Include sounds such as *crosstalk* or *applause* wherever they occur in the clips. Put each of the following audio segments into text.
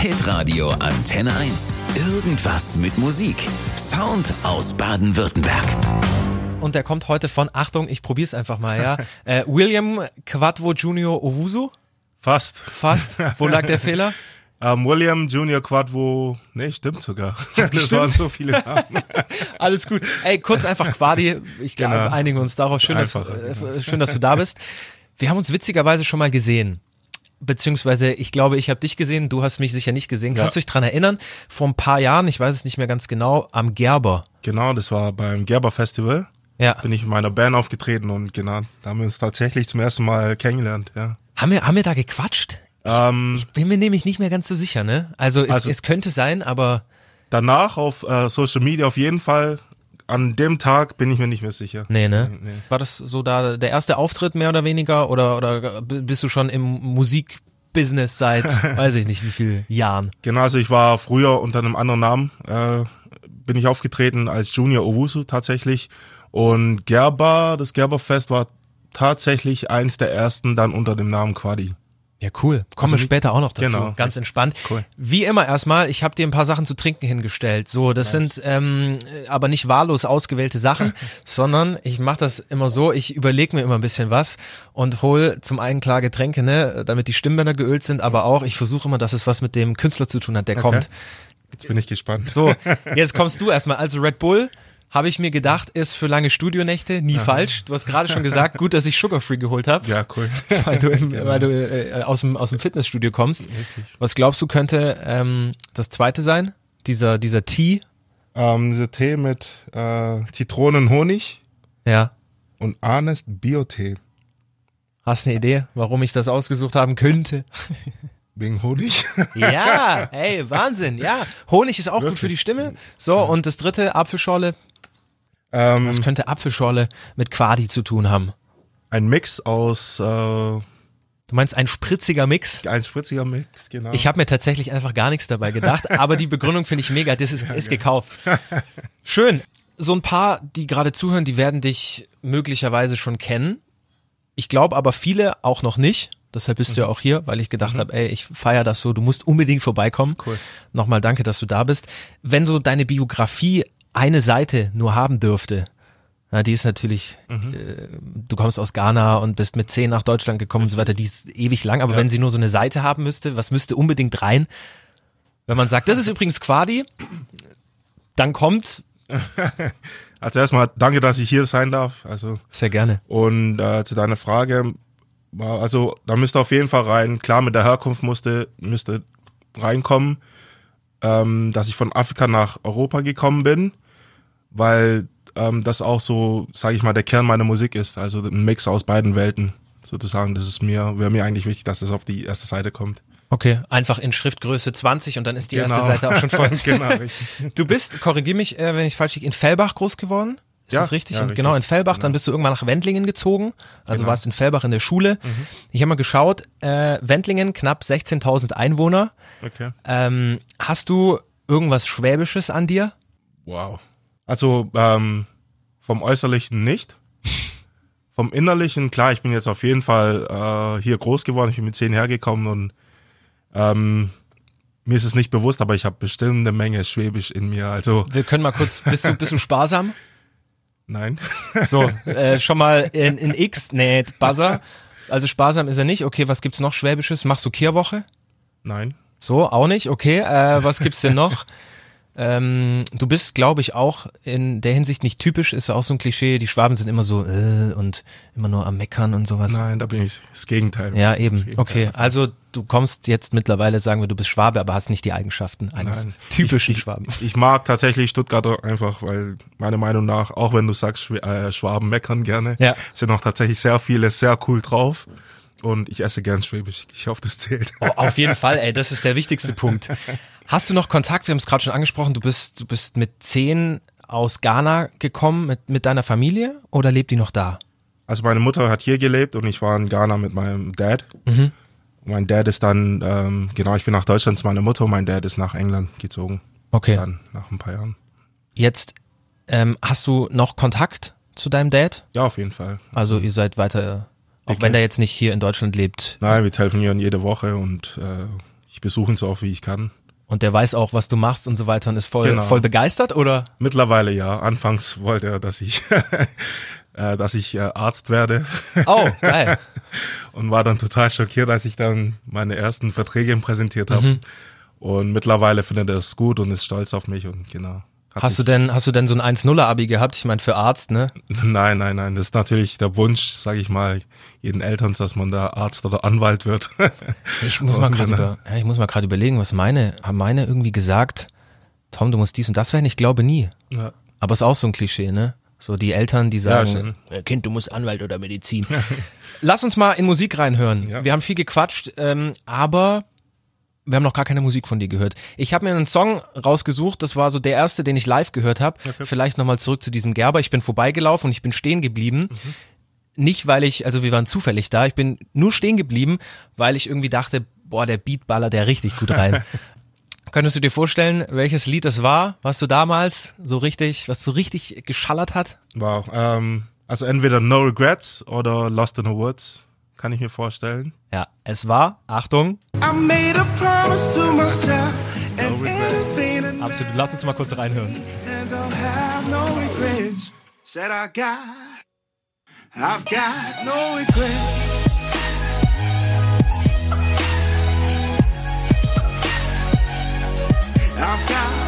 Hitradio Antenne 1. Irgendwas mit Musik. Sound aus Baden-Württemberg. Und der kommt heute von, Achtung, ich probier's einfach mal, ja. *laughs* Äh, William Quadvo Junior Owusu? Fast. Fast. Wo lag der Fehler? *laughs* Ähm, William Junior Quadvo, nee, stimmt sogar. *laughs* Das waren so viele Namen. Alles gut. Ey, kurz einfach Quadi. Ich glaube, Genau. einigen uns darauf. Schön dass, Einfach, äh, schön, dass du da bist. Wir haben uns witzigerweise schon mal gesehen. Beziehungsweise, ich glaube, ich habe dich gesehen, du hast mich sicher nicht gesehen. Kannst du dich dran erinnern? Vor ein paar Jahren, ich weiß es nicht mehr ganz genau, am Gerber. Genau, das war beim Gerber Festival. Ja. Bin ich mit meiner Band aufgetreten und genau, da haben wir uns tatsächlich zum ersten Mal kennengelernt, ja. Haben wir, haben wir da gequatscht? Ähm, Ich bin mir nämlich nicht mehr ganz so sicher, ne? Also es, Also- es könnte sein, aber danach auf äh, Social Media auf jeden Fall. An dem Tag bin ich mir nicht mehr sicher. nee, ne? Nee. War das so da der erste Auftritt mehr oder weniger oder oder bist du schon im Musikbusiness seit *laughs* weiß ich nicht wie viel Jahren? Genau, also ich war früher unter einem anderen Namen, äh, bin ich aufgetreten als Junior Owusu tatsächlich. Und Gerber, das Gerberfest war tatsächlich eins der ersten dann unter dem Namen Quadi. Ja, cool. Kommen wir Also später auch noch dazu. Genau. Ganz entspannt. Cool. Wie immer erstmal, ich habe dir ein paar Sachen zu trinken hingestellt. So, das sind ähm, aber nicht wahllos ausgewählte Sachen, *laughs* sondern ich mache das immer so, ich überlege mir immer ein bisschen was und hol zum einen klar Getränke, ne, damit die Stimmbänder geölt sind, aber auch, ich versuche immer, dass es was mit dem Künstler zu tun hat, der kommt. Jetzt bin ich gespannt. So, *laughs* jetzt kommst du erstmal. Also Red Bull, habe ich mir gedacht, ist für lange Studionächte nie falsch. Du hast gerade schon gesagt, gut, dass ich Sugar Free geholt habe. Ja, cool. *laughs* weil du, im, weil du äh, aus, dem, aus dem Fitnessstudio kommst. Richtig. Was glaubst du, könnte ähm, das zweite sein? Dieser, dieser Tee? Ähm, dieser Tee mit äh, Zitronen, Honig Ja. und Arnest Bio-Tee. Hast eine Idee, warum ich das ausgesucht haben könnte? Wegen Honig? *laughs* Ja, ey, Wahnsinn, ja. Honig ist auch gut für die Stimme. So, und das dritte, Apfelschorle. Ähm, Was könnte Apfelschorle mit Quadi zu tun haben? ein Mix aus, äh, Du meinst ein spritziger Mix? ein spritziger Mix, genau. Ich habe mir tatsächlich einfach gar nichts dabei gedacht, *laughs* aber die Begründung finde ich mega, das ist, ist gekauft. Schön. So ein paar, die gerade zuhören, die werden dich möglicherweise schon kennen. Ich glaube aber viele auch noch nicht. Deshalb bist du ja auch hier, weil ich gedacht habe, ey, ich feier das so, du musst unbedingt vorbeikommen. Cool. Nochmal danke, dass du da bist. Wenn so deine Biografie eine Seite nur haben dürfte, na, die ist natürlich, äh, du kommst aus Ghana und bist mit zehn nach Deutschland gekommen und so weiter, die ist ewig lang, aber wenn sie nur so eine Seite haben müsste, was müsste unbedingt rein? Wenn man sagt, das ist übrigens Quadi, dann kommt, *laughs* also erstmal danke, dass ich hier sein darf. Also sehr gerne. Und äh, zu deiner Frage, war also da müsste auf jeden Fall rein. Klar, mit der Herkunft musste müsste reinkommen, ähm, dass ich von Afrika nach Europa gekommen bin, weil ähm, das auch so, sage ich mal, der Kern meiner Musik ist. Also ein Mix aus beiden Welten sozusagen. Das ist mir wäre mir eigentlich wichtig, dass das auf die erste Seite kommt. Okay, einfach in Schriftgröße 20 und dann ist die erste Genau. Seite auch schon voll. *laughs* genau, richtig. Du bist, korrigier mich, äh, wenn ich falsch liege, in Fellbach groß geworden? Ist Ja, das richtig? ja, richtig. Genau, in Fellbach, dann bist du irgendwann nach Wendlingen gezogen, also Genau. warst in Fellbach in der Schule. Ich habe mal geschaut, äh, Wendlingen, knapp 16.000 Einwohner. Okay. Ähm, hast du irgendwas Schwäbisches an dir? Wow. Also ähm, vom Äußerlichen nicht. *laughs* Vom Innerlichen, klar, ich bin jetzt auf jeden Fall äh, hier groß geworden. Ich bin mit zehn hergekommen und ähm, mir ist es nicht bewusst, aber ich habe bestimmt eine Menge Schwäbisch in mir. Also Wir können mal kurz, bist du, bist du sparsam? *laughs* nein. *laughs* So, äh, schon mal in, in X, nee, Buzzer. Also sparsam ist er nicht. Okay, was gibt's noch Schwäbisches? Machst du Kehrwoche? nein. So, auch nicht. Okay, äh, was gibt's denn noch? *laughs* ähm, du bist, glaube ich, auch in der Hinsicht nicht typisch, ist auch so ein Klischee. Die Schwaben sind immer so äh, und immer nur am Meckern und sowas. Nein, da bin ich das Gegenteil. Ja, eben. Gegenteil. Okay, also du kommst jetzt mittlerweile, sagen wir, du bist Schwabe, aber hast nicht die Eigenschaften eines Nein. typischen ich, ich, Schwaben. Ich mag tatsächlich Stuttgarter einfach, weil meiner Meinung nach, auch wenn du sagst, Schw äh, Schwaben meckern gerne, Ja. sind auch tatsächlich sehr viele sehr cool drauf. Und ich esse gern Schwäbisch. Ich hoffe, das zählt. Oh, auf jeden Fall, ey, das ist der wichtigste Punkt. *laughs* Hast du noch Kontakt? Wir haben es gerade schon angesprochen. Du bist, du bist mit zehn aus Ghana gekommen mit, mit deiner Familie oder lebt die noch da? Also meine Mutter hat hier gelebt und ich war in Ghana mit meinem Dad. Mein Dad ist dann, ähm, genau, ich bin nach Deutschland zu meiner Mutter und mein Dad ist nach England gezogen. Okay. Dann nach ein paar Jahren. Jetzt ähm, hast du noch Kontakt zu deinem Dad? Ja, auf jeden Fall. Also ihr seid weiter, auch wenn der jetzt nicht hier in Deutschland lebt. Nein, wir telefonieren jede Woche und äh, ich besuche ihn so oft wie ich kann. Und der weiß auch, was du machst und so weiter und ist voll, Genau. voll begeistert, oder? Mittlerweile ja. Anfangs wollte er, dass ich, *laughs* äh, dass ich äh, Arzt werde Oh, geil. *laughs* und war dann total schockiert, als ich dann meine ersten Verträge präsentiert habe. Mhm. Und mittlerweile findet er es gut und ist stolz auf mich und genau. Hast du denn, hast du denn so ein 1-0er-Abi gehabt? Ich meine, für Arzt, ne? *laughs* Nein, nein, nein. Das ist natürlich der Wunsch, sage ich mal, jeden Eltern, dass man da Arzt oder Anwalt wird. *laughs* Ich muss mal gerade äh, über, ja, ich muss mal gerade überlegen, was meine, haben meine irgendwie gesagt, Tom, du musst dies und das werden. Ich glaube nie. ja. Aber ist auch so ein Klischee, ne? So die Eltern, die sagen, schon. "Äh, Kind, du musst Anwalt oder Medizin. *laughs* Lass uns mal in Musik reinhören. Ja. Wir haben viel gequatscht, ähm, aber wir haben noch gar keine Musik von dir gehört. Ich habe mir einen Song rausgesucht, das war so der erste, den ich live gehört habe. Vielleicht nochmal zurück zu diesem Gerber. Ich bin vorbeigelaufen und ich bin stehen geblieben. Nicht, weil ich, also wir waren zufällig da, ich bin nur stehen geblieben, weil ich irgendwie dachte, boah, der Beat ballert der richtig gut rein. *laughs* Könntest du dir vorstellen, welches Lied das war, was du damals so richtig, was so richtig geschallert hat? Wow. Ähm, also entweder No Regrets oder Lost in the Woods, kann ich mir vorstellen. Ja, es war, Achtung, absolut, lass uns mal kurz reinhören. and don't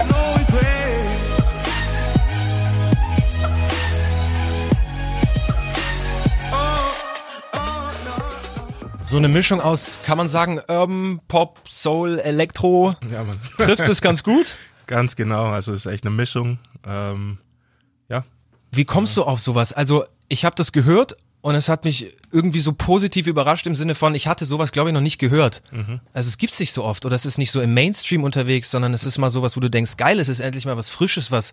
So eine Mischung aus, kann man sagen, Urban, Pop, Soul, Elektro, Ja, man. trifft es ganz gut? *laughs* Ganz genau. Also es ist echt eine Mischung. Ähm, ja. Wie kommst du auf sowas? Also, ich habe das gehört und es hat mich irgendwie so positiv überrascht im Sinne von, ich hatte sowas, glaube ich, noch nicht gehört. Also es gibt's nicht so oft oder es ist nicht so im Mainstream unterwegs, sondern es ist mal sowas, wo du denkst, geil, es ist endlich mal was Frisches, was,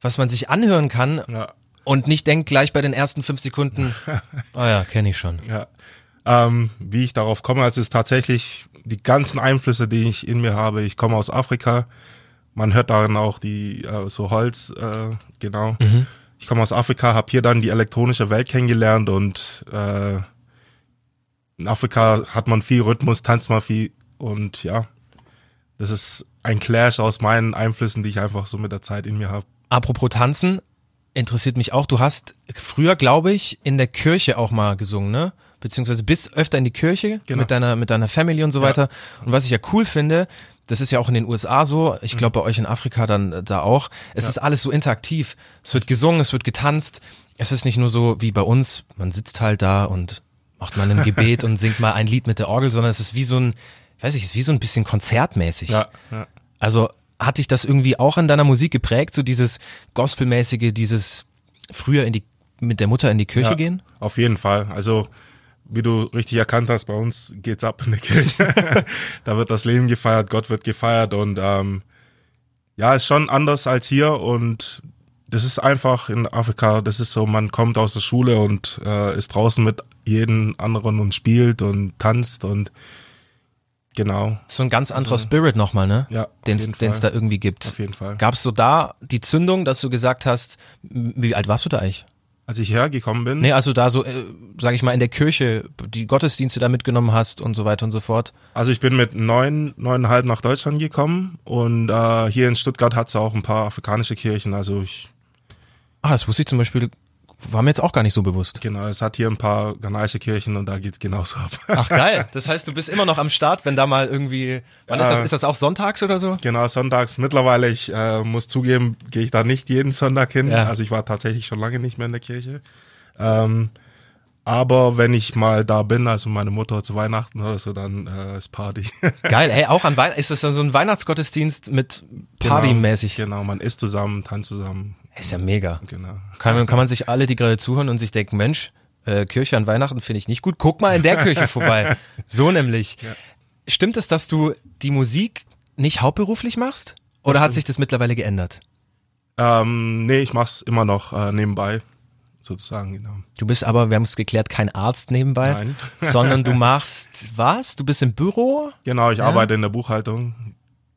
was man sich anhören kann Ja. und nicht denkt gleich bei den ersten fünf Sekunden, *laughs* ah ja, kenne ich schon. Ja. Ähm, wie ich darauf komme, also es ist tatsächlich die ganzen Einflüsse, die ich in mir habe. Ich komme aus Afrika. Man hört darin auch die äh, so Holz, äh, genau. Ich komme aus Afrika, habe hier dann die elektronische Welt kennengelernt und äh, in Afrika hat man viel Rhythmus, tanzt man viel und ja, das ist ein Clash aus meinen Einflüssen, die ich einfach so mit der Zeit in mir habe. Apropos Tanzen, interessiert mich auch. Du hast früher, glaube ich, in der Kirche auch mal gesungen, ne? Beziehungsweise bist öfter in die Kirche Genau. mit deiner mit deiner Family und so Ja. weiter. Und was ich ja cool finde, das ist ja auch in den USA so. Mhm. Ich glaube bei euch in Afrika dann äh, da auch. Es ist alles so interaktiv. Es wird gesungen, es wird getanzt. Es ist nicht nur so wie bei uns. Man sitzt halt da und macht mal ein *laughs* Gebet und singt mal ein Lied mit der Orgel, sondern es ist wie so ein, weiß ich, es ist wie so ein bisschen konzertmäßig. Ja, ja. Also hat dich das irgendwie auch an deiner Musik geprägt, so dieses Gospelmäßige, dieses früher in die, mit der Mutter in die Kirche Ja, gehen? Auf jeden Fall. Also, wie du richtig erkannt hast, bei uns geht's ab in der Kirche. *laughs* da wird das Leben gefeiert, Gott wird gefeiert und ähm, ja, ist schon anders als hier und das ist einfach in Afrika, das ist so, man kommt aus der Schule und äh, ist draußen mit jedem anderen und spielt und tanzt und genau, So ein ganz anderer Spirit nochmal, ne? ja, Den es da irgendwie gibt. Auf jeden Fall. Gab es so da die Zündung, dass du gesagt hast, wie alt warst du da eigentlich? Als ich hergekommen bin, Nee, also da so, äh, sag ich mal, in der Kirche die Gottesdienste da mitgenommen hast und so weiter und so fort. Also ich bin mit neun, neuneinhalb nach Deutschland gekommen und äh, hier in Stuttgart hat's auch ein paar afrikanische Kirchen. Also ich, Ah, das wusste ich zum Beispiel, war mir jetzt auch gar nicht so bewusst. genau, es hat hier ein paar ghanaische Kirchen und da geht's genauso ab. Ach *laughs* geil. Das heißt, du bist immer noch am Start, wenn da mal irgendwie, wann ist das, ist das auch sonntags oder so? genau, sonntags. Mittlerweile, ich äh, muss zugeben, gehe ich da nicht jeden Sonntag hin. Ja. Also ich war tatsächlich schon lange nicht mehr in der Kirche. Ähm, aber wenn ich mal da bin, also meine Mutter zu Weihnachten oder so, dann äh, ist Party. *laughs* Geil, ey, auch an Weihnachten, ist das dann so ein Weihnachtsgottesdienst mit Partymäßig? Genau, genau, man isst zusammen, tanzt zusammen. Ist ja mega. Genau. Kann, kann man sich alle, die gerade zuhören und sich denken, Mensch, äh, Kirche an Weihnachten finde ich nicht gut, guck mal in der Kirche vorbei. *laughs* So nämlich. Stimmt es, dass du die Musik nicht hauptberuflich machst? Oder hat sich das mittlerweile geändert? Ähm, nee, ich mach's immer noch äh, nebenbei, sozusagen, genau. Du bist aber, wir haben es geklärt, kein Arzt nebenbei, Nein. sondern du *laughs* machst was? Du bist im Büro? Genau, ich arbeite in der Buchhaltung.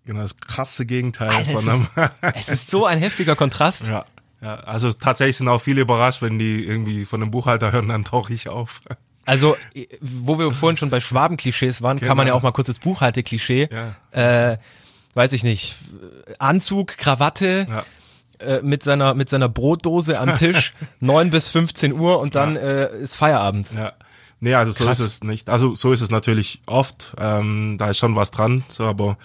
Genau, das krasse Gegenteil Alter, es, von einem. ist, *laughs* es ist so ein heftiger Kontrast. ja, ja, also tatsächlich sind auch viele überrascht, wenn die irgendwie von einem Buchhalter hören, dann tauche ich auf. Also, wo wir vorhin schon bei Schwabenklischees waren, kann man ja Genau. auch mal kurz das Buchhalteklischee. Ja. Äh, weiß ich nicht. Anzug, Krawatte, Ja. äh, mit seiner mit seiner Brotdose am Tisch, *laughs* 9 bis 15 Uhr und dann äh, ist Feierabend. Ja. Nee, also so Krass. ist es nicht. Also so ist es natürlich oft. Ähm, da ist schon was dran, so, aber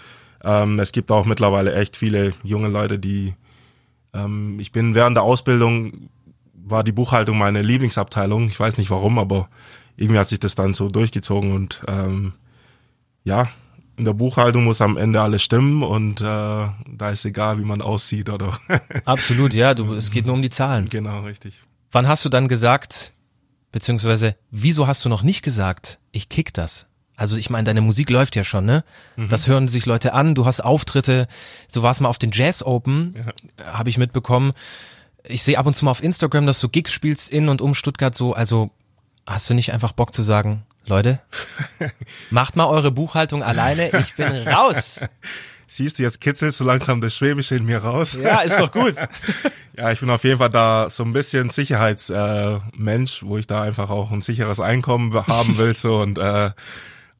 ähm, es gibt auch mittlerweile echt viele junge Leute, die ähm, ich bin während der Ausbildung war die Buchhaltung meine Lieblingsabteilung. Ich weiß nicht warum, aber irgendwie hat sich das dann so durchgezogen und ähm, ja, in der Buchhaltung muss am Ende alles stimmen und äh, da ist egal, wie man aussieht oder *laughs* Absolut, ja, du, es geht nur um die Zahlen. genau richtig. Wann hast du dann gesagt, beziehungsweise wieso hast du noch nicht gesagt, ich kick das? Also ich meine, deine Musik läuft ja schon, ne? Das hören sich Leute an, du hast Auftritte, du warst mal auf den Jazz Open, äh, habe ich mitbekommen. Ich sehe ab und zu mal auf Instagram, dass du Gigs spielst in und um Stuttgart so, also hast du nicht einfach Bock zu sagen, Leute, *laughs* macht mal eure Buchhaltung alleine, ich bin *laughs* raus. Siehst du, jetzt kitzelt so langsam das Schwäbische in mir raus. Ja, ist doch gut. *laughs* Ja, ich bin auf jeden Fall da so ein bisschen Sicherheitsmensch, äh, wo ich da einfach auch ein sicheres Einkommen haben will so und äh,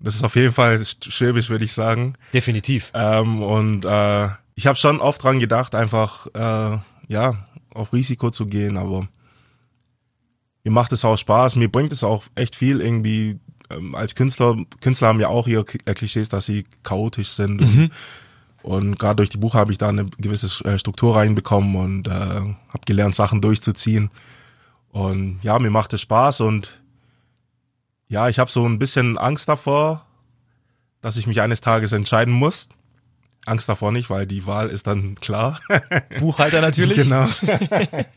das ist auf jeden Fall schwäbisch, würde ich sagen. Definitiv. Ähm, und äh, ich habe schon oft dran gedacht, einfach äh, ja auf Risiko zu gehen, aber mir macht es auch Spaß, mir bringt es auch echt viel irgendwie. Ähm, als Künstler, Künstler haben ja auch ihre äh, Klischees, dass sie chaotisch sind und und gerade durch die Buche habe ich da eine gewisse äh, Struktur reinbekommen und äh, habe gelernt, Sachen durchzuziehen. Und ja, mir macht es Spaß und ja, ich habe so ein bisschen Angst davor, dass ich mich eines Tages entscheiden muss. Angst davor nicht, weil die Wahl ist dann klar. *laughs* Buchhalter natürlich. genau.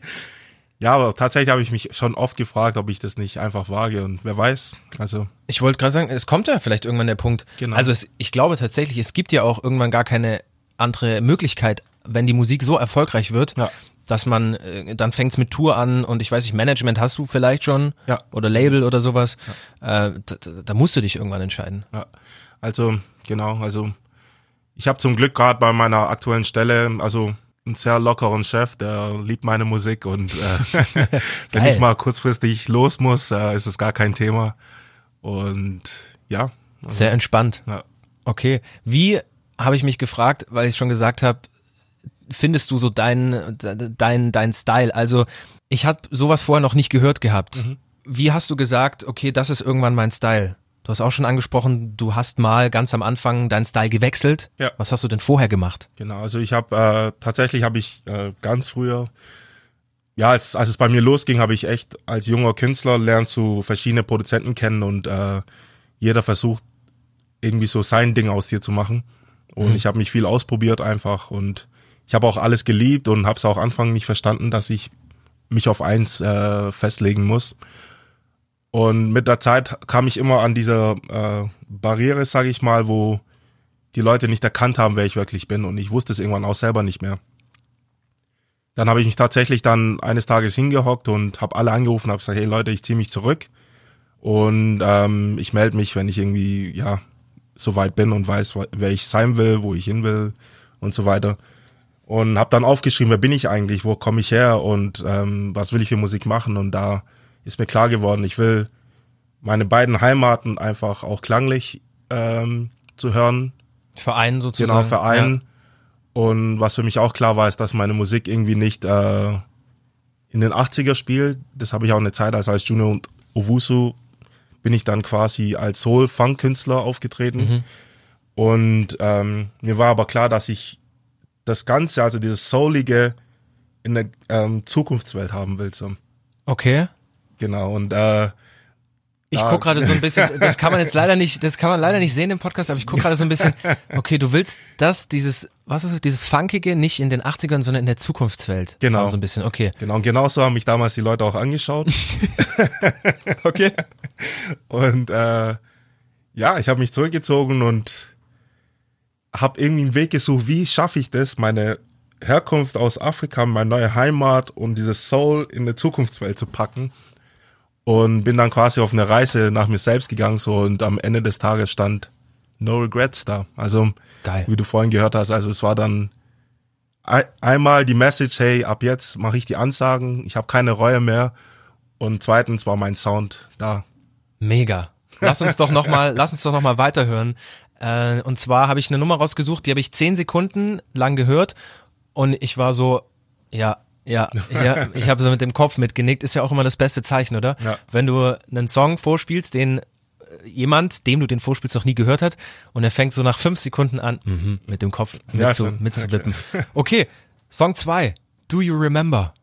*laughs* ja, aber tatsächlich habe ich mich schon oft gefragt, ob ich das nicht einfach wage und wer weiß. Also Ich wollte gerade sagen, es kommt ja vielleicht irgendwann der Punkt. Genau. Also es, ich glaube tatsächlich, es gibt ja auch irgendwann gar keine andere Möglichkeit, wenn die Musik so erfolgreich wird, Ja. Dass man, äh, dann fängt's mit Tour an und ich weiß nicht, Management hast du vielleicht schon Ja. oder Label oder sowas. Äh, da, da- musst du dich irgendwann entscheiden. Ja, also genau, also ich habe zum Glück gerade bei meiner aktuellen Stelle, also einen sehr lockeren Chef, der liebt meine Musik und äh, *laughs* *laughs* wenn ich mal kurzfristig los muss, äh, ist es gar kein Thema. Und ja, also, Sehr entspannt. ja. Okay. Wie habe ich mich gefragt, weil ich schon gesagt habe, findest du so deinen dein, dein Style? Also ich habe sowas vorher noch nicht gehört gehabt. Wie hast du gesagt, okay, das ist irgendwann mein Style? Du hast auch schon angesprochen, du hast mal ganz am Anfang deinen Style gewechselt. Ja. Was hast du denn vorher gemacht? Genau, also ich habe äh, tatsächlich habe ich äh, ganz früher, ja, als, als es bei mir losging, habe ich echt als junger Künstler lernst du verschiedene Produzenten kennen und äh, jeder versucht irgendwie so sein Ding aus dir zu machen. Und ich habe mich viel ausprobiert einfach und ich habe auch alles geliebt und habe es auch Anfang nicht verstanden, dass ich mich auf eins äh, festlegen muss. Und mit der Zeit kam ich immer an diese äh, Barriere, sage ich mal, wo die Leute nicht erkannt haben, wer ich wirklich bin und ich wusste es irgendwann auch selber nicht mehr. Dann habe ich mich tatsächlich dann eines Tages hingehockt und habe alle angerufen, habe gesagt, hey Leute, ich ziehe mich zurück und ähm, ich melde mich, wenn ich irgendwie ja so weit bin und weiß, wer ich sein will, wo ich hin will und so weiter. Und habe dann aufgeschrieben, wer bin ich eigentlich, wo komme ich her und ähm, was will ich für Musik machen und da ist mir klar geworden, ich will meine beiden Heimaten einfach auch klanglich ähm, zu hören, Verein sozusagen. genau vereinen. Und was für mich auch klar war, ist, dass meine Musik irgendwie nicht äh, in den 80er spielt. Das habe ich auch eine Zeit, als als Junior und Owusu bin ich dann quasi als Soul-Funk-Künstler aufgetreten. Und ähm, mir war aber klar, dass ich das Ganze, also dieses Soulige, in der ähm, Zukunftswelt haben will. So. Ja. Okay. Genau. Und äh, Ich guck gerade so ein bisschen, *laughs* das kann man jetzt leider nicht, das kann man leider nicht sehen im Podcast, aber ich guck gerade so ein bisschen, okay, du willst das, dieses, was ist das, dieses Funkige nicht in den 80ern, sondern in der Zukunftswelt. Genau. So ein bisschen, okay. Genau, und genauso haben mich damals die Leute auch angeschaut. *laughs* *laughs* Okay. Und äh, ja, ich habe mich zurückgezogen und habe irgendwie einen Weg gesucht, wie schaffe ich das, meine Herkunft aus Afrika, meine neue Heimat und dieses Soul in eine Zukunftswelt zu packen. Und bin dann quasi auf eine Reise nach mir selbst gegangen so und am Ende des Tages stand No Regrets da. Also Geil. wie du vorhin gehört hast, also es war dann ei- einmal die Message, hey, ab jetzt mache ich die Ansagen, ich habe keine Reue mehr. Und zweitens war mein Sound da. Mega. Lass uns doch noch mal, lass uns doch noch mal weiterhören. Äh, und zwar habe ich eine Nummer rausgesucht, die habe ich zehn Sekunden lang gehört und ich war so, ja, ja, *laughs* ja ich habe so mit dem Kopf mitgenickt. Ist ja auch immer das beste Zeichen, oder? Ja. Wenn du einen Song vorspielst, den äh, jemand, dem du den vorspielst, noch nie gehört hat und er fängt so nach fünf Sekunden an, mhm, mit dem Kopf Ja, mitzu, schon. mitzuwippen. Okay, Song zwei. Do you remember?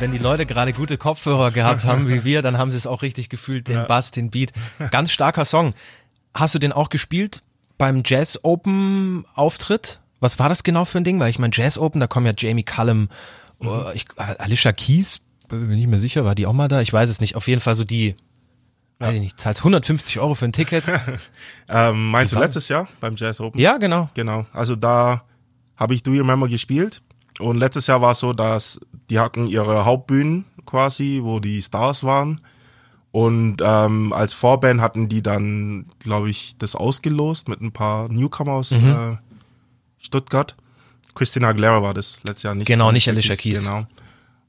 Wenn die Leute gerade gute Kopfhörer gehabt haben wie wir, dann haben sie es auch richtig gefühlt, den Bass, den Beat. Ganz starker Song. Hast du den auch gespielt beim Jazz Open Auftritt? Was war das genau für ein Ding? Weil ich meine, Jazz Open, da kommen ja Jamie Cullum, äh, ich, Alicia Keys, bin mir nicht mehr sicher, war die auch mal da? Ich weiß es nicht. Auf jeden Fall so die, weiß ich nicht, zahlst 150 Euro für ein Ticket. *laughs* Ähm, meinst du letztes Jahr beim Jazz Open? ja, genau. Genau. Also da habe ich Do You Remember gespielt. Und letztes Jahr war es so, dass die hatten ihre Hauptbühnen quasi, wo die Stars waren. Und ähm, als Vorband hatten die dann, glaube ich, das ausgelost mit ein paar Newcomer aus äh, Stuttgart. Christina Aguilera war das letztes Jahr nicht. Genau, nicht Alicia Keys. Genau.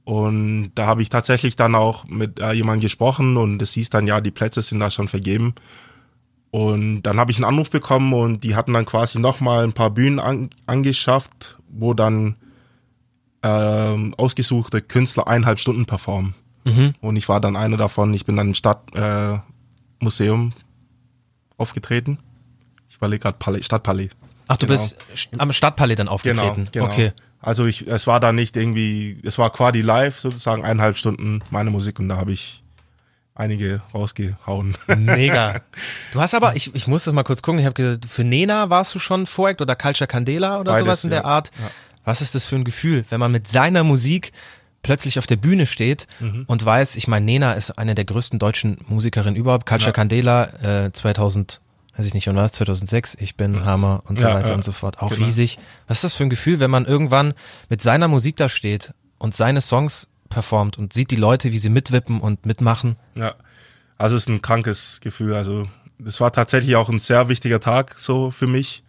Und da habe ich tatsächlich dann auch mit äh, jemandem gesprochen und es hieß dann, ja, die Plätze sind da schon vergeben. Und dann habe ich einen Anruf bekommen und die hatten dann quasi nochmal ein paar Bühnen an, angeschafft, wo dann ähm, ausgesuchte Künstler eineinhalb Stunden performen. Und ich war dann einer davon. Ich bin dann im Stadtmuseum äh, aufgetreten. Ich überlege gerade Palais, Stadtpalais. Ach, du Genau. bist am Stadtpalais dann aufgetreten. Genau, genau. Okay. Also ich, es war da nicht irgendwie, es war quasi live sozusagen eineinhalb Stunden meine Musik und da habe ich einige rausgehauen. Mega. *laughs* Du hast aber, ich, ich muss das mal kurz gucken, ich habe gesagt, für Nena warst du schon Voreact oder Culture Candela oder Beides, sowas in der ja. Art. Was ist das für ein Gefühl, wenn man mit seiner Musik plötzlich auf der Bühne steht Mhm. und weiß, ich meine, Nena ist eine der größten deutschen Musikerinnen überhaupt. Culture Candela äh, 2000, weiß ich nicht, wann war das? 2006, ich bin Hammer und so Ja, weiter ja. und so fort. Auch Genau. riesig. Was ist das für ein Gefühl, wenn man irgendwann mit seiner Musik da steht und seine Songs performt und sieht die Leute, wie sie mitwippen und mitmachen? Ja, also es ist ein krankes Gefühl. Also das war tatsächlich auch ein sehr wichtiger Tag so für mich,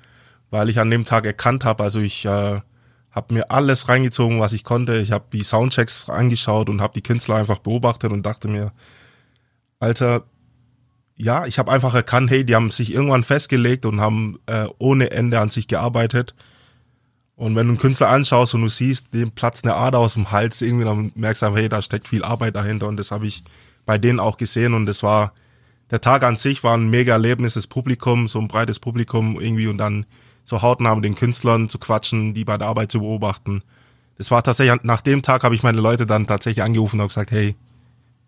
weil ich an dem Tag erkannt habe, also ich äh, habe mir alles reingezogen, was ich konnte. Ich habe die Soundchecks angeschaut und habe die Künstler einfach beobachtet und dachte mir, Alter, ja, ich habe einfach erkannt, hey, die haben sich irgendwann festgelegt und haben äh, ohne Ende an sich gearbeitet. Und wenn du einen Künstler anschaust und du siehst, dem platzt eine Ader aus dem Hals irgendwie, dann merkst du einfach, hey, da steckt viel Arbeit dahinter. Und das habe ich bei denen auch gesehen. Und das war, der Tag an sich war ein mega Erlebnis, das Publikum, so ein breites Publikum irgendwie und dann so hautnah mit den Künstlern zu quatschen, die bei der Arbeit zu beobachten. Das war tatsächlich, nach dem Tag habe ich meine Leute dann tatsächlich angerufen und gesagt, hey,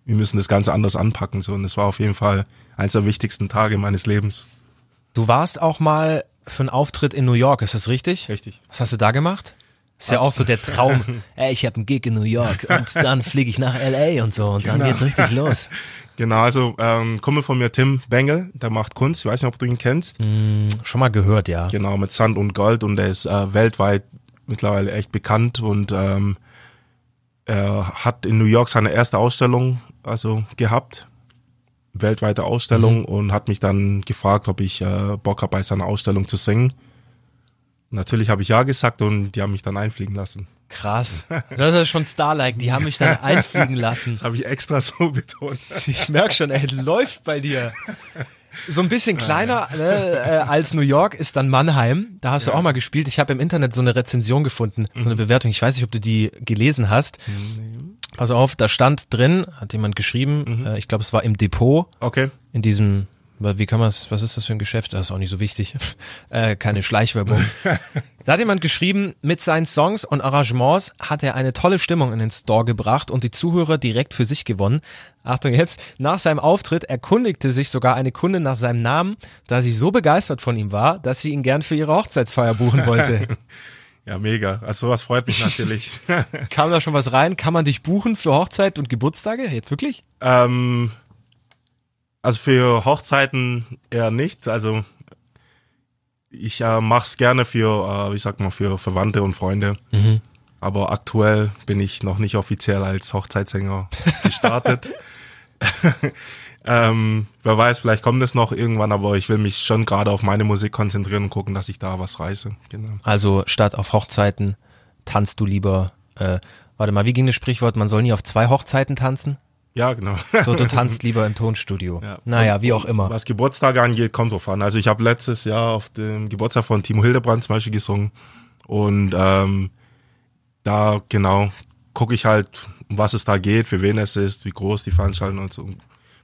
wir müssen das Ganze anders anpacken. So, und das war auf jeden Fall eines der wichtigsten Tage meines Lebens. Du warst auch mal für einen Auftritt in New York, ist das richtig? Richtig. Was hast du da gemacht? Ist ja auch so der Traum. *laughs* Ey, ich habe einen Gig in New York und dann fliege ich nach LA und so und dann Genau. geht's richtig *laughs* los. Genau, also ähm, Kumpel von mir, Tim Bengel, der macht Kunst. Ich weiß nicht, ob du ihn kennst. Schon mal gehört, ja. Genau, mit Sand und Gold und er ist äh, weltweit mittlerweile echt bekannt und ähm, er hat in New York seine erste Ausstellung also gehabt, weltweite Ausstellung und hat mich dann gefragt, ob ich äh, Bock habe, bei seiner Ausstellung zu singen. Natürlich habe ich ja gesagt und die haben mich dann einfliegen lassen. Krass. Das ist schon Starlike, die haben mich dann *laughs* einfliegen lassen. Das habe ich extra so betont. Ich merk schon, ey, läuft bei dir. So ein bisschen kleiner ne, äh, als New York ist dann Mannheim. Da hast du auch mal gespielt. Ich habe im Internet so eine Rezension gefunden, so eine Bewertung. Ich weiß nicht, ob du die gelesen hast. Pass auf, da stand drin, hat jemand geschrieben, äh, ich glaube, es war im Depot, Okay. in diesem, wie kann man es, was ist das für ein Geschäft? Das ist auch nicht so wichtig. *laughs* äh, keine Schleichwerbung. *laughs* da hat jemand geschrieben, mit seinen Songs und Arrangements hat er eine tolle Stimmung in den Store gebracht und die Zuhörer direkt für sich gewonnen. Achtung jetzt, nach seinem Auftritt erkundigte sich sogar eine Kundin nach seinem Namen, da sie so begeistert von ihm war, dass sie ihn gern für ihre Hochzeitsfeier buchen wollte. *laughs* Ja, mega. Also sowas freut mich natürlich. Kam da schon was rein? Kann man dich buchen für Hochzeit und Geburtstage? Jetzt wirklich? Ähm, also für Hochzeiten eher nicht. Also ich äh, mach's gerne für, äh, wie sagt man, für Verwandte und Freunde. Aber aktuell bin ich noch nicht offiziell als Hochzeitssänger gestartet. *laughs* ähm, wer weiß, vielleicht kommt es noch irgendwann, aber ich will mich schon gerade auf meine Musik konzentrieren und gucken, dass ich da was reiße. Genau. Also statt auf Hochzeiten tanzt du lieber, äh, warte mal, wie ging das Sprichwort, man soll nie auf zwei Hochzeiten tanzen? Ja, genau. So, du tanzt *laughs* lieber im Tonstudio. Ja. Naja, wie auch immer. Was Geburtstage angeht, kommt drauf an. Also ich habe letztes Jahr auf dem Geburtstag von Timo Hildebrand zum Beispiel gesungen und ähm, da genau gucke ich halt, um was es da geht, für wen es ist, wie groß die Veranstaltung und so.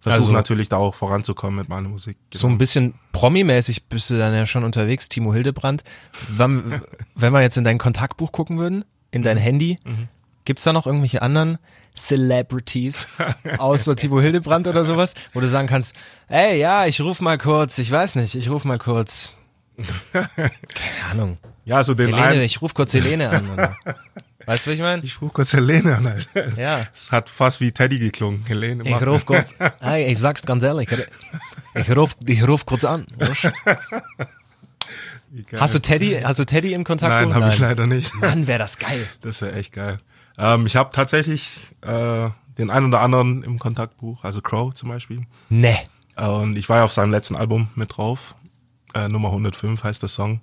Versuche Also- natürlich da auch voranzukommen mit meiner Musik. So ein bisschen Promi-mäßig bist du dann ja schon unterwegs, Timo Hildebrand. Wann, *laughs* wenn wir jetzt in dein Kontaktbuch gucken würden, in Mhm. dein Handy, gibt's da noch irgendwelche anderen Celebrities außer Timo Hildebrand oder sowas, wo du sagen kannst, ey, ja, ich ruf mal kurz, ich weiß nicht, ich ruf mal kurz, keine Ahnung, Ja, also den Helene, einen, ich ruf kurz Helene an. Oder? Weißt du, was ich meine? ich rufe kurz Helene an. Alter. Ja. Es hat fast wie Teddy geklungen. Helene. Ich ruf kurz, ey, ich sag's ganz ehrlich, ich ruf, ich ruf kurz an. weißt. Hast du Teddy, hast du Teddy im Kontaktbuch? Nein, habe ich leider nicht. Mann, wäre das geil. Das wäre echt geil. Ähm, ich habe tatsächlich äh, den einen oder anderen im Kontaktbuch, also Crow zum Beispiel. Ne. Äh, Und ich war ja auf seinem letzten Album mit drauf. Äh, Nummer 105 heißt der Song.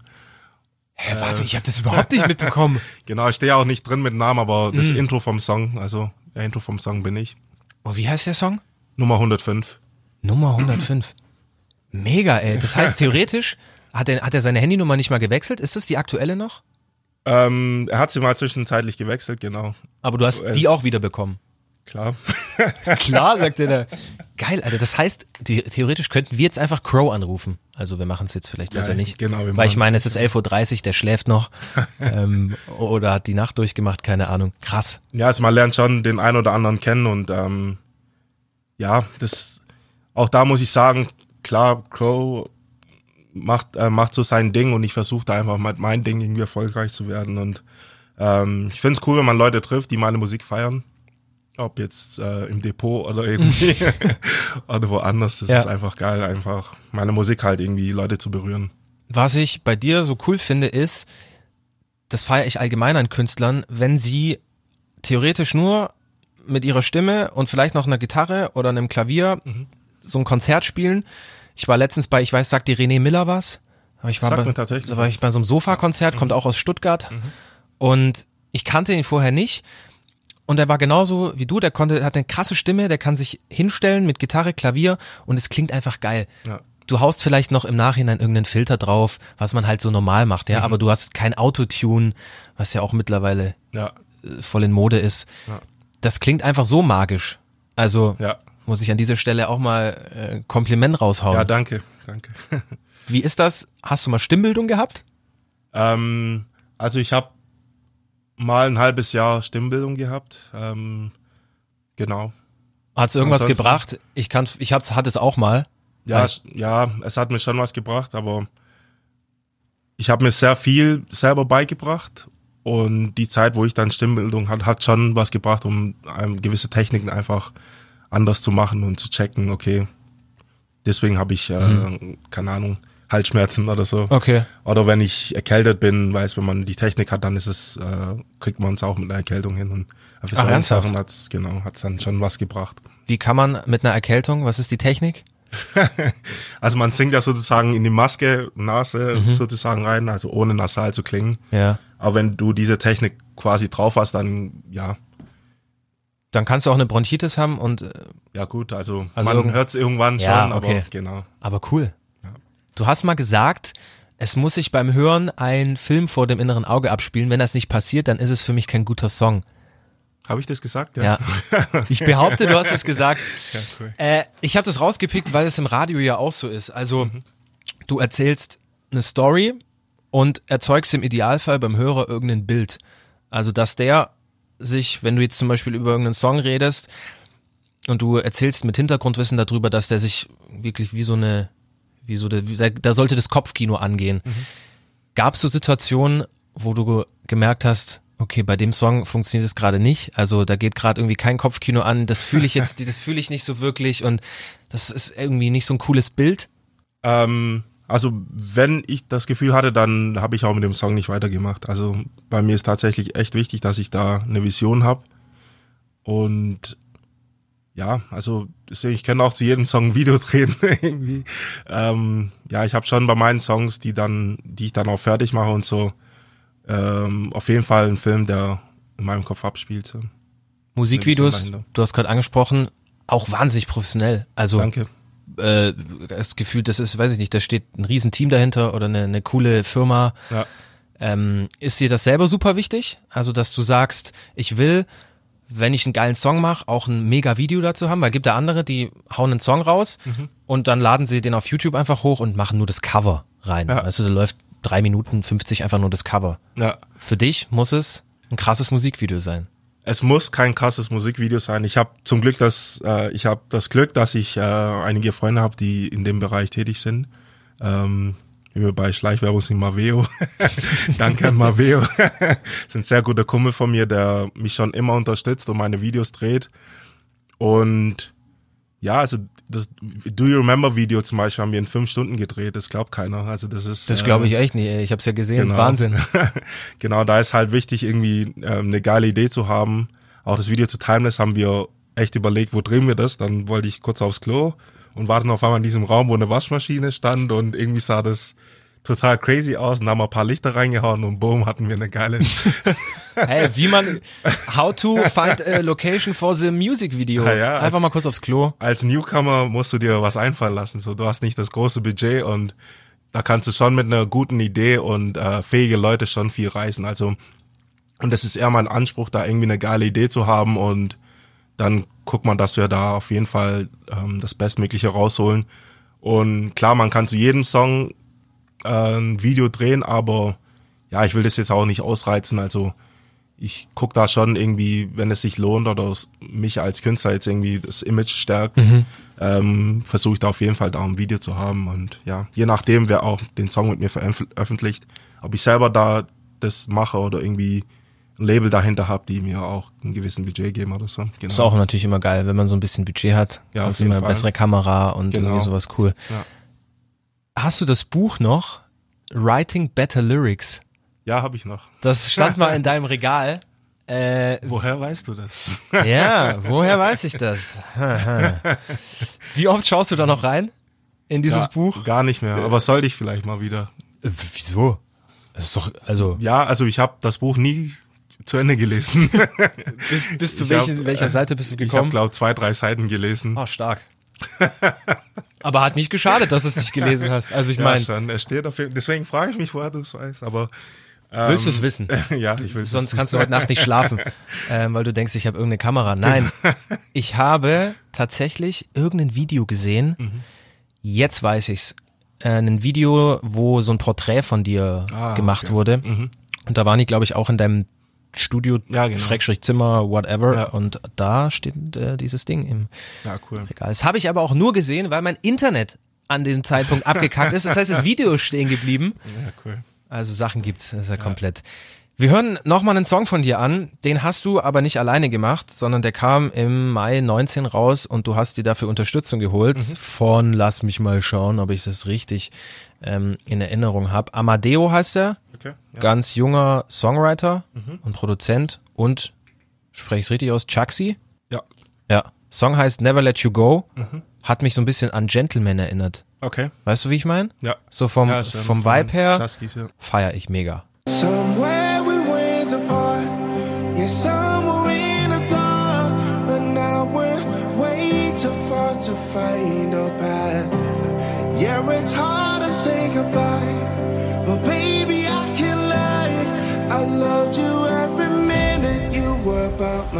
Hä, warte, ich habe das überhaupt nicht *laughs* mitbekommen. Genau, ich stehe auch nicht drin mit Namen, aber das Mhm. Intro vom Song, also der Intro vom Song bin ich. Oh, wie heißt der Song? Nummer 105. Nummer 105. Mega, ey. Das heißt, *laughs* theoretisch hat er, hat er seine Handynummer nicht mal gewechselt? Ist das die aktuelle noch? Ähm, er hat sie mal zwischenzeitlich gewechselt, genau. Aber du hast Es- die auch wieder bekommen. Klar. *laughs* Klar, sagt er da. *laughs* Geil, Alter. Das heißt, die, theoretisch könnten wir jetzt einfach Crow anrufen. Also wir machen es jetzt vielleicht Ja, besser ich- nicht. genau, wir Weil ich meine, es ist 11.30 Uhr, der schläft noch. *laughs* ähm, oder hat die Nacht durchgemacht, keine Ahnung. Krass. Ja, also man lernt schon den einen oder anderen kennen und ähm, ja, das auch da muss ich sagen, klar, Crow macht äh, macht so sein Ding und ich versuche da einfach mit mein Ding irgendwie erfolgreich zu werden und ähm, ich finde es cool, wenn man Leute trifft, die meine Musik feiern, ob jetzt äh, im Depot oder irgendwie *laughs* oder woanders. Das Ja. ist einfach geil, einfach meine Musik halt irgendwie Leute zu berühren. Was ich bei dir so cool finde, ist, das feiere ich allgemein an Künstlern, wenn sie theoretisch nur mit ihrer Stimme und vielleicht noch einer Gitarre oder einem Klavier Mhm. so ein Konzert spielen. Ich war letztens bei, ich weiß, sagt die René Miller was? Aber ich war Sagt bei, mir tatsächlich Mhm. da war ich bei so einem Sofa-Konzert, kommt auch aus Stuttgart. Und ich kannte ihn vorher nicht. Und er war genauso wie du, der konnte, hat eine krasse Stimme, der kann sich hinstellen mit Gitarre, Klavier und es klingt einfach geil. Ja. Du haust vielleicht noch im Nachhinein irgendeinen Filter drauf, was man halt so normal macht, Mhm. ja, aber du hast kein Autotune, was ja auch mittlerweile Ja, äh, voll in Mode ist. Ja. Das klingt einfach so magisch. Also ja, muss ich an dieser Stelle auch mal äh, Kompliment raushauen. ja, danke, danke. *laughs* Wie ist das? Hast du mal Stimmbildung gehabt? Ähm, also ich habe mal ein halbes Jahr Stimmbildung gehabt. Ähm, genau. Hat's irgendwas Ansonsten- gebracht? Ich kann, ich hab's, hatte es auch mal. Ja, es- ja, es hat mir schon was gebracht, aber ich habe mir sehr viel selber beigebracht und die Zeit, wo ich dann Stimmbildung hat, hat schon was gebracht, um ähm, gewisse Techniken einfach anders zu machen und zu checken, okay, deswegen habe ich, äh, keine Ahnung, Halsschmerzen oder so. Okay. Oder wenn ich erkältet bin, weiß, wenn man die Technik hat, dann ist es, äh, kriegt man es auch mit einer Erkältung hin. Und für Ach, ernsthaft? Hat's, genau, hat's dann schon was gebracht. Wie kann man mit einer Erkältung, was ist die Technik? *laughs* Also man singt ja sozusagen in die Maske, Nase Mhm. sozusagen rein, also ohne nasal zu klingen. Ja. Aber wenn du diese Technik quasi drauf hast, dann ja, Dann kannst du auch eine Bronchitis haben und, äh, ja gut, also, Also man irgend- hört's irgendwann schon, Ja, okay. aber genau. aber cool. Du hast mal gesagt, es muss sich beim Hören ein Film vor dem inneren Auge abspielen. Wenn das nicht passiert, dann ist es für mich kein guter Song. Habe ich das gesagt? Ja. Ich behaupte, du hast es gesagt. *laughs* Ja, cool. Äh, ich habe das rausgepickt, weil es im Radio ja auch so ist. Also du erzählst eine Story und erzeugst im Idealfall beim Hörer irgendein Bild. Also dass der sich, wenn du jetzt zum Beispiel über irgendeinen Song redest und du erzählst mit Hintergrundwissen darüber, dass der sich wirklich wie so eine, wie so, der, da, da sollte das Kopfkino angehen. Gab es so Situationen, wo du ge- gemerkt hast, okay, bei dem Song funktioniert es gerade nicht, also da geht gerade irgendwie kein Kopfkino an, das fühle ich jetzt, *laughs* das fühle ich nicht so wirklich und das ist irgendwie nicht so ein cooles Bild. Ähm, Also wenn ich das Gefühl hatte, dann habe ich auch mit dem Song nicht weitergemacht. Also bei mir ist tatsächlich echt wichtig, dass ich da eine Vision habe. Und ja, also deswegen, ich kann auch zu jedem Song ein Video *laughs* drehen irgendwie. Ähm, ja, ich habe schon bei meinen Songs, die dann, die ich dann auch fertig mache und so, ähm, auf jeden Fall einen Film, der in meinem Kopf abspielt. Musikvideos, du hast gerade angesprochen, auch wahnsinnig professionell. Also Danke. Äh, das Gefühl, das ist, weiß ich nicht, da steht ein Riesenteam dahinter oder eine, eine coole Firma. Ja. Ähm, ist dir das selber super wichtig? Also, dass du sagst, ich will, wenn ich einen geilen Song mache, auch ein mega Video dazu haben, weil gibt da andere, die hauen einen Song raus Mhm. und dann laden sie den auf YouTube einfach hoch und machen nur das Cover rein. Ja. Also da läuft drei Minuten 50 einfach nur das Cover. Ja. Für dich muss es ein krasses Musikvideo sein. Es muss kein krasses Musikvideo sein. Ich habe zum Glück das, äh, ich habe das Glück, dass ich äh, einige Freunde habe, die in dem Bereich tätig sind. Ähm, bei Schleichwerbung sind Maveo. *laughs* Danke an Maveo. *laughs* sind sehr guter Kumpel von mir, der mich schon immer unterstützt und meine Videos dreht. Und ja, also das Do You Remember Video zum Beispiel haben wir in fünf Stunden gedreht. Das glaubt keiner. Also das ist. Das äh, glaube ich echt nicht. Ich habe es ja gesehen. Genau. Wahnsinn. *laughs* genau, da ist halt wichtig, irgendwie ähm, eine geile Idee zu haben. Auch das Video zu Timeless haben wir echt überlegt, wo drehen wir das? Dann wollte ich kurz aufs Klo und warten auf einmal in diesem Raum, wo eine Waschmaschine stand und irgendwie sah das total crazy aus und da haben wir ein paar Lichter reingehauen und boom, hatten wir eine geile. *laughs* Hey, wie man how to find a location for the music video. Ja, ja, Einfach als- mal kurz aufs Klo. Als Newcomer musst du dir was einfallen lassen. So, du hast nicht das große Budget und da kannst du schon mit einer guten Idee und äh, fähige Leute schon viel reißen. Also und das ist eher mein Anspruch, da irgendwie eine geile Idee zu haben und dann guckt man, dass wir da auf jeden Fall ähm, das Bestmögliche rausholen. Und klar, man kann zu jedem Song äh, ein Video drehen, aber ja, ich will das jetzt auch nicht ausreizen. Also ich guck da schon irgendwie, wenn es sich lohnt oder mich als Künstler jetzt irgendwie das Image stärkt, ähm, versuche ich da auf jeden Fall da ein Video zu haben. Und ja, je nachdem, wer auch den Song mit mir veröffentlicht, ob ich selber da das mache oder irgendwie ein Label dahinter habe, die mir auch einen gewissen Budget geben oder so. Genau. Ist auch natürlich immer geil, wenn man so ein bisschen Budget hat. Ja, auf jeden immer eine bessere Kamera und Genau. irgendwie sowas cool. Ja. Hast du das Buch noch? Writing Better Lyrics. Ja, habe ich noch. Das stand mal in *laughs* deinem Regal. Äh, Woher weißt du das? *laughs* ja, woher *laughs* weiß ich das? Wie oft schaust du da noch rein? In dieses ja, Buch? Gar nicht mehr, aber sollte ich vielleicht mal wieder. Äh, wieso? Das ist doch, also, Ja, also ich habe das Buch nie zu Ende gelesen. bis, bis zu welchen, hab, welcher äh, Seite bist du ich habe, gekommen? glaube zwei, drei Seiten gelesen. Oh, stark. *laughs* Aber hat nicht geschadet, dass du es nicht gelesen hast. Also ich ja, meine, schon. Es steht auf jeden Deswegen frage ich mich, woher du es weißt. Aber willst du es wissen? *laughs* ja, ich will es Sonst kannst du heute Nacht nicht schlafen, *laughs* ähm, weil du denkst, ich habe irgendeine Kamera. Nein, ich habe tatsächlich irgendein Video gesehen. Mhm. Jetzt weiß ich's. Äh, ein Video, wo so ein Porträt von dir Ah, gemacht okay. wurde. Mhm. Und da waren die, glaube ich, auch in deinem Studio, Ja, genau. Schrägstrich Zimmer, whatever. Ja. Und da steht äh, dieses Ding im Ja, cool. Regal. Das habe ich aber auch nur gesehen, weil mein Internet an dem Zeitpunkt *laughs* abgekackt ist. Das heißt, das Video ist stehen geblieben. Ja, cool. Also Sachen gibt's, das ist ja, komplett. Wir hören nochmal einen Song von dir an, den hast du aber nicht alleine gemacht, sondern der kam im Mai 19 raus und du hast dir dafür Unterstützung geholt von, lass mich mal schauen, ob ich das richtig ähm, in Erinnerung habe. Amadeo heißt er, Okay. Ja. ganz junger Songwriter und Produzent und, spreche ich es richtig aus, Chucksy? ja. Ja. Song heißt Never Let You Go, hat mich so ein bisschen an Gentleman erinnert. Okay. Weißt du, wie ich meine? Ja. So vom, ja, vom Vibe her Chuskies, ja. feier ich mega.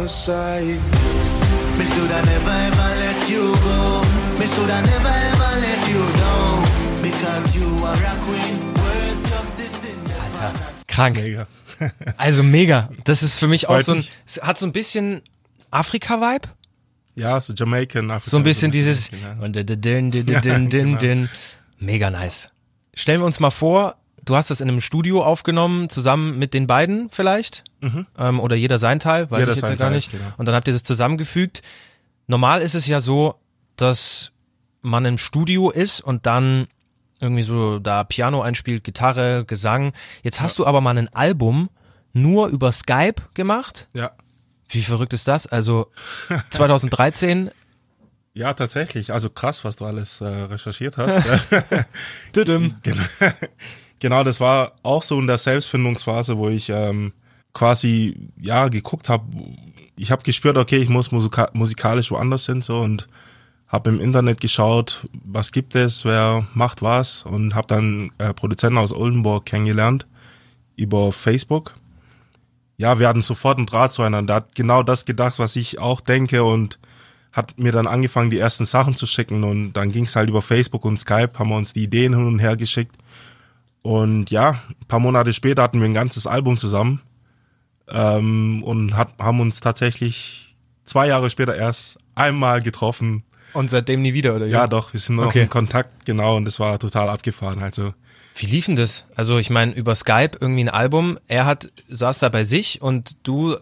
Side. Me shoulda never ever let you go. Me shoulda never ever let you down. Because you are a queen, worth your sitting there. Krank. Mega. *laughs* Also mega. Das ist für mich auch Freut so ein, mich. es hat so ein bisschen Afrika-Vibe. Ja, so Jamaican, Afrika. So ein bisschen dieses ja. und din, din, din, din, din, din. Mega nice. Stellen wir uns mal vor, du hast das in einem Studio aufgenommen, zusammen mit den beiden vielleicht. Ähm, oder jeder sein Teil, weiß Jeder ich jetzt ja gar Teil, nicht. genau. Und dann habt ihr das zusammengefügt. Normal ist es ja so, dass man im Studio ist und dann irgendwie so da Piano einspielt, Gitarre, Gesang. Jetzt hast du aber mal ein Album nur über Skype gemacht. Ja. Wie verrückt ist das? Also *laughs* 2013 Ja, tatsächlich. Also krass, was du alles äh, recherchiert hast. *laughs* *laughs* Genau. Genau, das war auch so in der Selbstfindungsphase, wo ich ähm, quasi ja geguckt habe. Ich habe gespürt, okay, ich muss musika musikalisch woanders hin so und habe im Internet geschaut, was gibt es, wer macht was und habe dann äh, Produzenten aus Oldenburg kennengelernt über Facebook. Ja, wir hatten sofort einen Draht zueinander. Der hat genau das gedacht, was ich auch denke und hat mir dann angefangen, die ersten Sachen zu schicken und dann ging es halt über Facebook und Skype, haben wir uns die Ideen hin und her geschickt. Und ja, ein paar Monate später hatten wir ein ganzes Album zusammen ähm, und hat, haben uns tatsächlich zwei Jahre später erst einmal getroffen. Und seitdem nie wieder, oder? Ja, doch, wir sind noch Okay. in Kontakt, genau, und das war total abgefahren. Also Wie lief denn das? Also ich meine, über Skype irgendwie ein Album, er hat, saß da bei sich und du äh,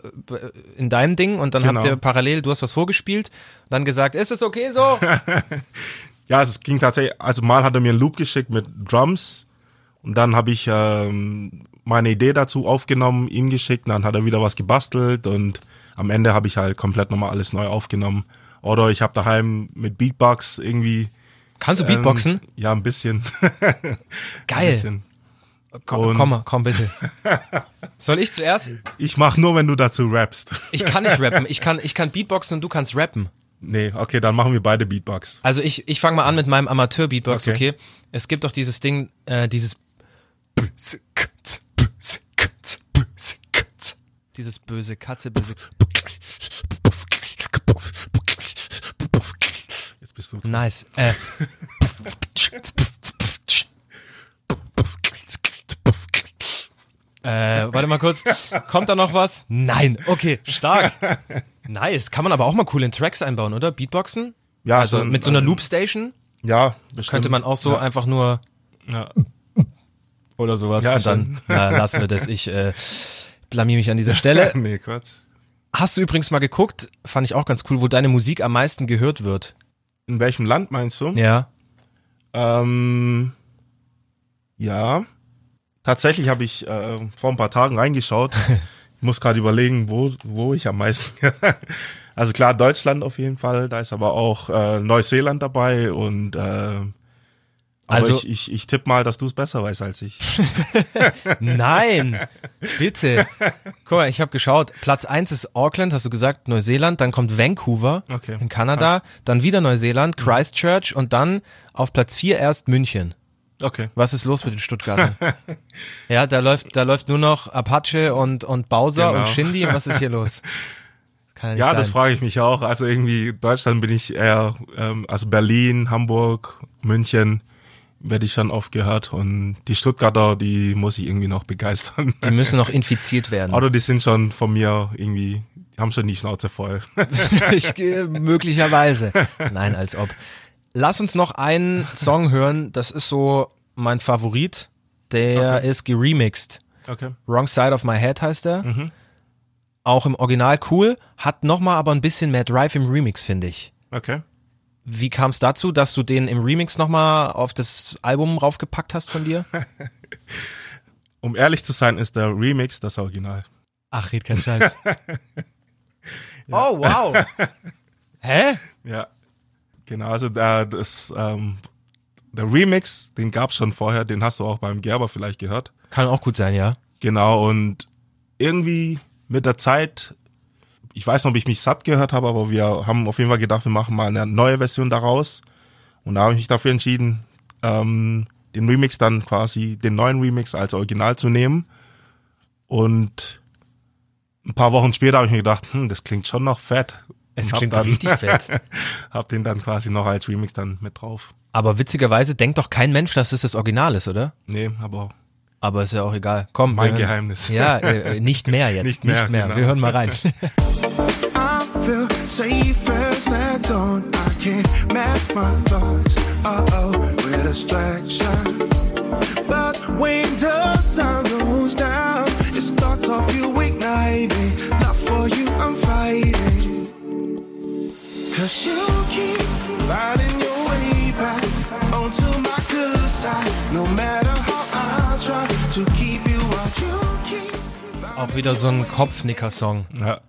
in deinem Ding und dann Genau. habt ihr parallel, du hast was vorgespielt, dann gesagt, ist es okay so? *laughs* Ja, es ging tatsächlich, also mal hat er mir einen Loop geschickt mit Drums und dann habe ich ähm, meine Idee dazu aufgenommen, ihm geschickt, dann hat er wieder was gebastelt und am Ende habe ich halt komplett nochmal alles neu aufgenommen. Oder ich habe daheim mit Beatbox irgendwie. Kannst du Beatboxen? Ähm, ja, ein bisschen. *laughs* Ein Geil. bisschen. Komm, und- komm, komm bitte. *laughs* Soll ich zuerst? Ich mach nur, wenn du dazu rappst. Ich kann nicht rappen. Ich kann, ich kann Beatboxen und du kannst rappen. Nee, okay, dann machen wir beide Beatbox. Also ich, ich fange mal an mit meinem Amateur-Beatbox, okay. Okay. Es gibt doch dieses Ding, äh, dieses dieses böse Katze, böse. Jetzt bist du. Nice. Äh, äh, warte mal kurz. Kommt da noch was? Nein. Okay, stark. Nice. Kann man aber auch mal cool in Tracks einbauen, oder? Beatboxen? Ja, Also dann, mit so einer ähm, Loopstation Ja, bestimmt. könnte man auch so ja, einfach nur Ja. Oder sowas Ja, und dann na, lassen wir das. Ich äh, blamier mich an dieser Stelle. *laughs* nee, Quatsch. Hast du übrigens mal geguckt, fand ich auch ganz cool, wo deine Musik am meisten gehört wird? In welchem Land meinst du? Ja. Ähm, ja. Tatsächlich habe ich äh, vor ein paar Tagen reingeschaut. ich *laughs* muss gerade überlegen, wo, wo ich am meisten. *laughs* also klar, Deutschland auf jeden Fall. Da ist aber auch äh, Neuseeland dabei und äh, aber Also- ich, ich, ich tippe mal, dass du es besser weißt als ich. *laughs* Nein, bitte. Guck mal, ich habe geschaut. Platz eins ist Auckland, hast du gesagt, Neuseeland. Dann kommt Vancouver Okay, in Kanada. Dann wieder Neuseeland, Christchurch und dann auf Platz vier erst München. Okay. Was ist los mit den Stuttgartern? *laughs* ja, da läuft, da läuft nur noch Apache und, und Bowser Genau. und Shindy. Was ist hier los? *laughs* Kann ja Ja, das frage ich mich auch. Also irgendwie Deutschland bin ich eher, ähm, also Berlin, Hamburg, München werde ich schon oft gehört und die Stuttgarter, die muss ich irgendwie noch begeistern. Die müssen noch *laughs* infiziert werden. Oder die sind schon von mir irgendwie, die haben schon die Schnauze voll. *laughs* ich, gehe möglicherweise. Nein, als ob. Lass uns noch einen Song hören. Das ist so mein Favorit. Der ist geremixed. Okay. Wrong Side of My Head heißt der. Auch im Original cool. Hat nochmal aber ein bisschen mehr Drive im Remix, finde ich. Okay. Wie kam es dazu, dass du den im Remix nochmal auf das Album raufgepackt hast von dir? *laughs* Um ehrlich zu sein, ist der Remix das Original. Ach, red kein Scheiß. *laughs* Oh, wow. *laughs* Hä? Ja. Genau, also der, das, ähm, der Remix, den gab's schon vorher, den hast du auch beim Gerber vielleicht gehört. Kann auch gut sein, ja. Genau, und irgendwie mit der Zeit, ich weiß noch, ob ich mich satt gehört habe, aber wir haben auf jeden Fall gedacht, wir machen mal eine neue Version daraus. Und da habe ich mich dafür entschieden, ähm, den Remix dann quasi, den neuen Remix als Original zu nehmen. Und ein paar Wochen später habe ich mir gedacht, hm, das klingt schon noch fett. Es klingt dann, richtig fett. *laughs* hab den dann quasi noch als Remix dann mit drauf. Aber witzigerweise denkt doch kein Mensch, dass es das Original ist, oder? Nee, aber Aber ist ja auch egal. Komm, mein Geheimnis. Ja, äh, äh, nicht mehr jetzt. Nicht *laughs* Nicht mehr. mehr, genau. Wir hören mal rein. *laughs* I feel safe as that dawn. I can't mask my thoughts. Uh oh, with a distraction. But when the sun goes down, it starts off you igniting. Not for you, I'm fighting. Cause you keep finding your way back onto my good side. side. No matter how I try to keep you out, you keep. Auch wieder so ein Kopfnicker-Song. Ja,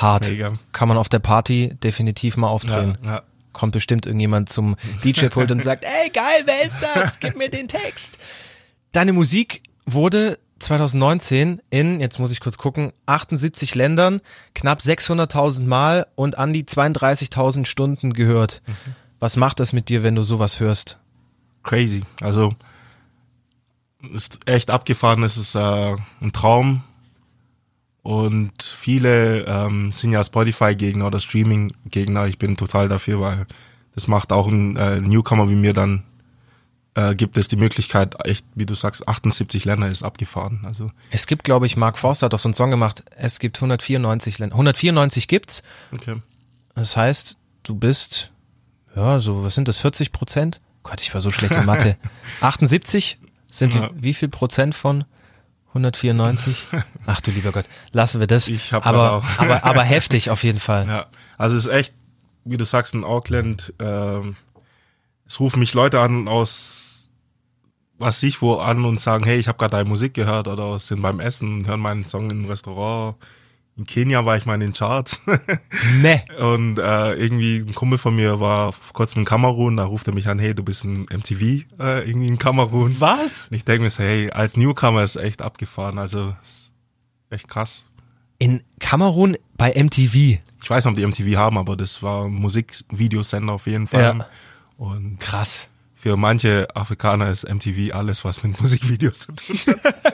Hart. Mega. Kann man auf der Party definitiv mal ja, aufdrehen. ja. Kommt bestimmt irgendjemand zum *laughs* DJ-Pult und sagt, ey geil, wer ist das? Gib mir den Text. Deine Musik wurde 2019 in, jetzt muss ich kurz gucken, 78 Ländern, knapp 600.000 Mal und an die 32.000 Stunden gehört. Was macht das mit dir, wenn du sowas hörst? crazy. Also ist echt abgefahren. Es ist äh, ein Traum. Und viele ähm, sind ja Spotify-Gegner oder Streaming-Gegner. Ich bin total dafür, weil das macht auch ein äh, Newcomer wie mir dann äh, gibt es die Möglichkeit, echt, wie du sagst, 78 Länder ist abgefahren. Also Es gibt, glaube ich, Mark Forster hat doch so einen Song gemacht, es gibt 194 Länder. 194 gibt's. okay. Das heißt, du bist, ja, so, was sind das, 40 Prozent? Gott, ich war so schlecht in Mathe. *laughs* 78 sind Ja. die, wie viel Prozent von 194? *laughs* Ach du lieber Gott, lassen wir das. Ich hab aber, auch. aber, aber *laughs* heftig auf jeden Fall. Ja, also es ist echt, wie du sagst, in Auckland, ähm, es rufen mich Leute an aus was ich wo an und sagen, hey, ich habe gerade deine Musik gehört oder sind beim Essen und hören meinen Song im Restaurant. In Kenia war ich mal in den Charts *laughs* Ne. und äh, irgendwie ein Kumpel von mir war vor kurzem in Kamerun, da ruft er mich an, hey, du bist in MTV äh, irgendwie in Kamerun. Was? Und ich denke mir so, hey, als Newcomer ist echt abgefahren, also echt krass. In Kamerun bei MTV. Ich weiß nicht, ob die MTV haben, aber das war ein Musikvideosender auf jeden Fall. Ja. Und Krass. für manche Afrikaner ist MTV alles, was mit *laughs* Musikvideos zu tun hat. *laughs*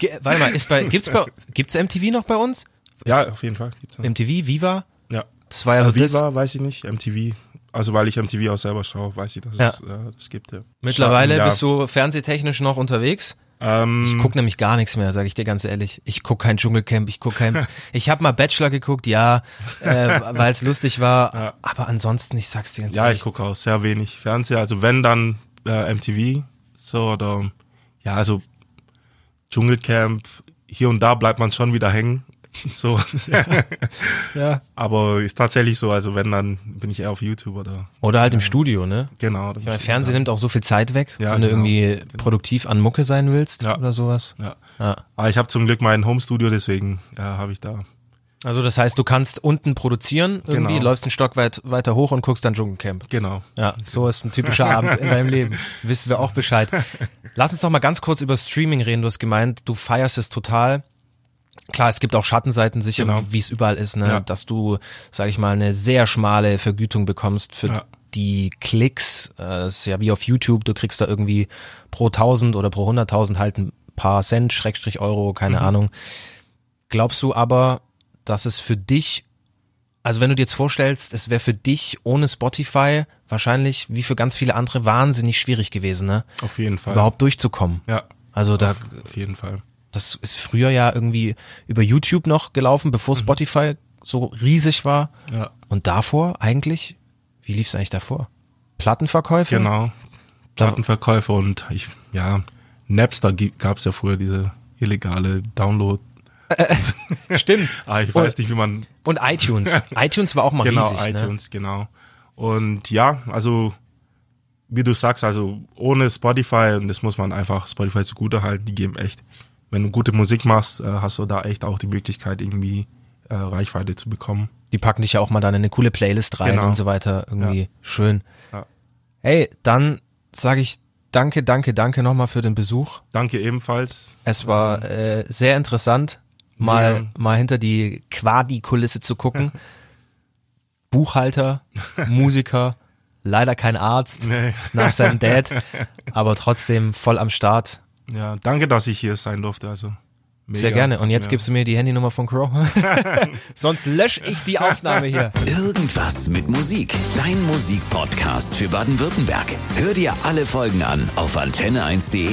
Ge warte mal, ist bei, gibt's bei, gibt's MTV noch bei uns? ja, auf jeden Fall. Gibt's ja. MTV, Viva? ja. Das war ja Also so das. Viva weiß ich nicht, MTV. Also weil ich MTV auch selber schaue, weiß ich, dass Ja. es äh, das gibt. Ja. Mittlerweile ja. bist du fernsehtechnisch noch unterwegs? Ähm, Ich guck nämlich gar nichts mehr, sage ich dir ganz ehrlich. Ich guck kein Dschungelcamp, ich guck kein. *laughs* ich habe mal Bachelor geguckt, ja, äh, *laughs* weil es lustig war. Aber ansonsten, ich sag's dir ganz ja, ich ehrlich. gucke auch sehr wenig Fernseher. Also wenn dann äh, MTV so oder ja, also Dschungelcamp. Hier und da bleibt man schon wieder hängen. *laughs* So. *laughs* Ja. Aber ist tatsächlich so, also wenn, dann bin ich eher auf YouTube oder Oder halt im Studio, ne? genau. Ich meine, Fernsehen nimmt auch so viel Zeit weg, Ja, wenn du genau. irgendwie produktiv an Mucke sein willst Ja. oder sowas. Ja. Ja. Aber ich habe zum Glück mein Homestudio, deswegen ja, habe ich da. Also das heißt, du kannst unten produzieren, irgendwie Genau. läufst einen Stock weit, weiter hoch und guckst dann Dschungelcamp. Genau. Ja, so ist ein typischer *laughs* Abend in deinem Leben. Wissen wir auch Bescheid. *laughs* Lass uns doch mal ganz kurz über Streaming reden. Du hast gemeint, du feierst es total. Klar, es gibt auch Schattenseiten, sicher, Genau. wie es überall ist, ne? Ja. dass du, sag ich mal, eine sehr schmale Vergütung bekommst für Ja. die Klicks. Äh, Das ist ja wie auf YouTube, du kriegst da irgendwie pro 1000 oder pro 100.000 halt ein paar Cent, Schrägstrich Euro, keine Mhm. Ahnung. Glaubst du aber, dass es für dich, also wenn du dir jetzt vorstellst, es wäre für dich ohne Spotify wahrscheinlich, wie für ganz viele andere, wahnsinnig schwierig gewesen, ne? Auf jeden Fall. Überhaupt durchzukommen. Ja. Also da, Auf, auf jeden Fall. das ist früher ja irgendwie über YouTube noch gelaufen, bevor Spotify so riesig war. Ja. Und davor eigentlich, wie lief es eigentlich davor? Plattenverkäufe? Genau. Plattenverkäufe und ich, ja, Napster gab es ja früher diese illegale Download. *laughs* Stimmt. Ah, ich weiß nicht, wie man Und iTunes. *laughs* iTunes war auch mal genau, riesig. Ne? iTunes, genau. Und ja, also wie du sagst, also ohne Spotify, und das muss man einfach Spotify zugute halten, die geben echt, wenn du gute Musik machst, äh, hast du da echt auch die Möglichkeit, irgendwie äh, Reichweite zu bekommen. Die packen dich ja auch mal dann in eine coole Playlist rein Genau. und so weiter. Irgendwie Ja. schön. Ja. Hey, dann sage ich danke, danke, danke nochmal für den Besuch. Danke ebenfalls. Es war äh, sehr interessant, mal, Ja. mal hinter die Quadi-Kulisse zu gucken. *laughs* Buchhalter, Musiker, leider kein Arzt Nee. nach seinem Dad, *laughs* aber trotzdem voll am Start. Ja, danke, dass ich hier sein durfte. Also mega. Sehr gerne. Und jetzt ja. gibst du mir die Handynummer von Crow. *laughs* Sonst lösche ich die Aufnahme hier. Irgendwas mit Musik. Dein Musikpodcast für Baden-Württemberg. Hör dir alle Folgen an auf antenne1.de.